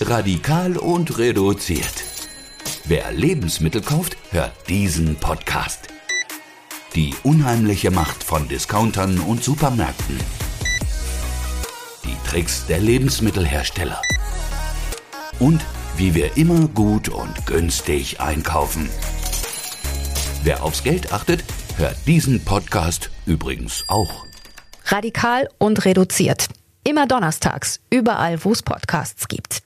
Radikal und reduziert. Wer Lebensmittel kauft, hört diesen Podcast. Die unheimliche Macht von Discountern und Supermärkten. Die Tricks der Lebensmittelhersteller. Und wie wir immer gut und günstig einkaufen. Wer aufs Geld achtet, hört diesen Podcast übrigens auch. Radikal und reduziert. Immer donnerstags, überall, wo es Podcasts gibt.